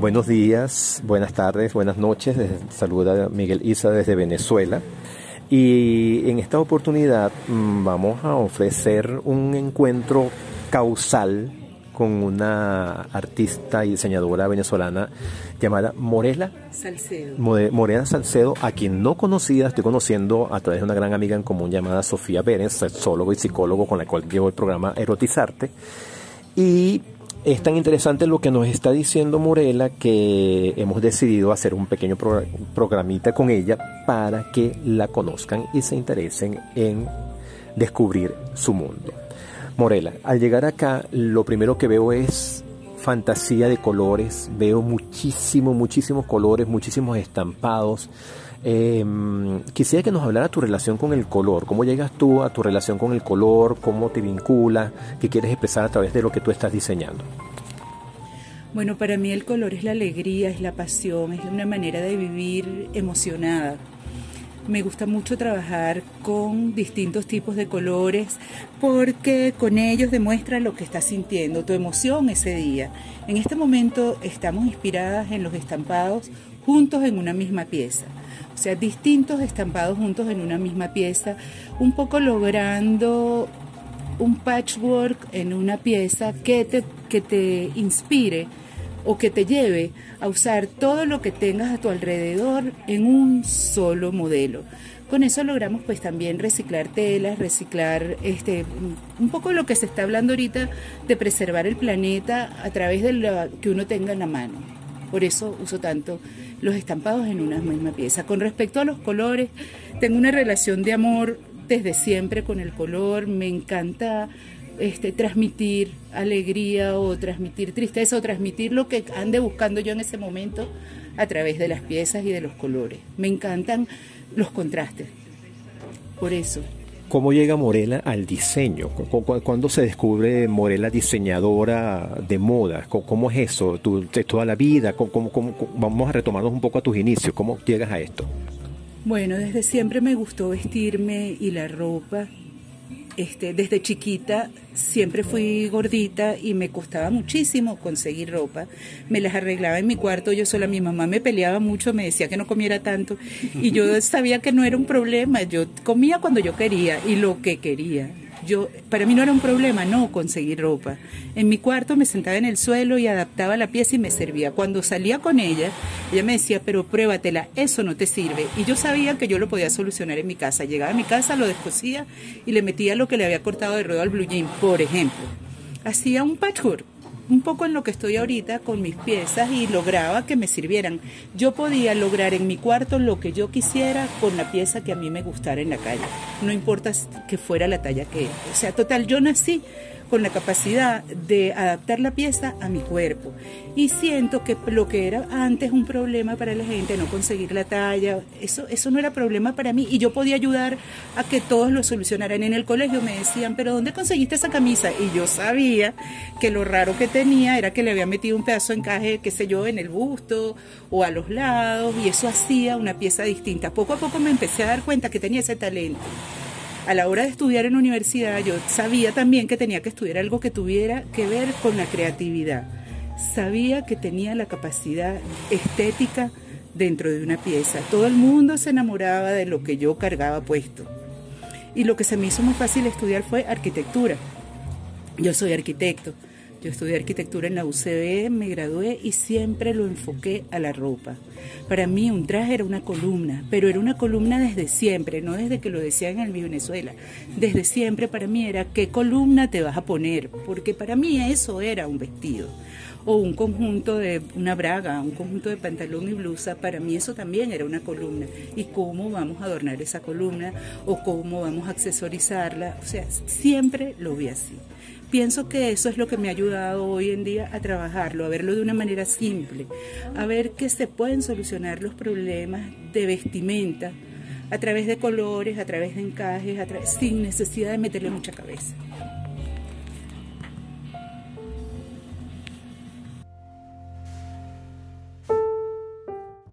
Buenos días, buenas tardes, buenas noches. Saluda Miguel Isa desde Venezuela. Y en esta oportunidad mm, vamos a ofrecer un encuentro causal con una artista y diseñadora venezolana llamada Morela Salcedo. Morela Salcedo, a quien no conocía, estoy conociendo a través de una gran amiga en común llamada Sofía Berens, sexólogo y psicólogo con la cual llevo el programa Erotizarte. Y es tan interesante lo que nos está diciendo Morela que hemos decidido hacer un pequeño programita con ella para que la conozcan y se interesen en descubrir su mundo. Morela, al llegar acá lo primero que veo es fantasía de colores, veo muchísimos, muchísimos colores, muchísimos estampados. Em, quisiera que nos hablara tu relación con el color, cómo llegas tú a tu relación con el color, cómo te vincula, qué quieres expresar a través de lo que tú estás diseñando. Bueno, para mí el color es la alegría, es la pasión, es una manera de vivir emocionada. Me gusta mucho trabajar con distintos tipos de colores porque con ellos demuestra lo que estás sintiendo, tu emoción ese día. En este momento estamos inspiradas en los estampados juntos en una misma pieza o sea, distintos estampados juntos en una misma pieza, un poco logrando un patchwork en una pieza que te, que te inspire o que te lleve a usar todo lo que tengas a tu alrededor en un solo modelo. Con eso logramos pues también reciclar telas, reciclar este un poco lo que se está hablando ahorita de preservar el planeta a través de lo que uno tenga en la mano. Por eso uso tanto los estampados en una misma pieza. Con respecto a los colores, tengo una relación de amor desde siempre con el color, me encanta este, transmitir alegría o transmitir tristeza o transmitir lo que ande buscando yo en ese momento a través de las piezas y de los colores. Me encantan los contrastes. Por eso. ¿Cómo llega Morela al diseño? ¿Cuándo se descubre Morela diseñadora de moda? ¿Cómo es eso? ¿Toda la vida? Vamos a retomarnos un poco a tus inicios. ¿Cómo llegas a esto? Bueno, desde siempre me gustó vestirme y la ropa este, desde chiquita siempre fui gordita y me costaba muchísimo conseguir ropa. Me las arreglaba en mi cuarto yo sola. Mi mamá me peleaba mucho, me decía que no comiera tanto y yo sabía que no era un problema. Yo comía cuando yo quería y lo que quería yo, para mí no era un problema no conseguir ropa. En mi cuarto me sentaba en el suelo y adaptaba la pieza y me servía. Cuando salía con ella, ella me decía, pero pruébatela, eso no te sirve. Y yo sabía que yo lo podía solucionar en mi casa. Llegaba a mi casa, lo descosía y le metía lo que le había cortado de ruedo al blue jean, por ejemplo. Hacía un patchwork un poco en lo que estoy ahorita con mis piezas y lograba que me sirvieran. Yo podía lograr en mi cuarto lo que yo quisiera con la pieza que a mí me gustara en la calle. No importa que fuera la talla que O sea, total, yo nací con la capacidad de adaptar la pieza a mi cuerpo. Y siento que lo que era antes un problema para la gente, no conseguir la talla, eso, eso no era problema para mí y yo podía ayudar a que todos lo solucionaran. En el colegio me decían, pero ¿dónde conseguiste esa camisa? Y yo sabía que lo raro que tenía era que le había metido un pedazo de encaje, qué sé yo, en el busto o a los lados y eso hacía una pieza distinta. Poco a poco me empecé a dar cuenta que tenía ese talento a la hora de estudiar en universidad yo sabía también que tenía que estudiar algo que tuviera que ver con la creatividad. Sabía que tenía la capacidad estética dentro de una pieza. Todo el mundo se enamoraba de lo que yo cargaba puesto. Y lo que se me hizo muy fácil estudiar fue arquitectura. Yo soy arquitecto. Yo estudié arquitectura en la UCB, me gradué y siempre lo enfoqué a la ropa. Para mí un traje era una columna, pero era una columna desde siempre, no desde que lo decían en mi Venezuela. Desde siempre para mí era qué columna te vas a poner, porque para mí eso era un vestido. O un conjunto de una braga, un conjunto de pantalón y blusa, para mí eso también era una columna. ¿Y cómo vamos a adornar esa columna? ¿O cómo vamos a accesorizarla? O sea, siempre lo vi así. Pienso que eso es lo que me ha ayudado hoy en día a trabajarlo, a verlo de una manera simple, a ver que se pueden solucionar los problemas de vestimenta a través de colores, a través de encajes, sin necesidad de meterle mucha cabeza.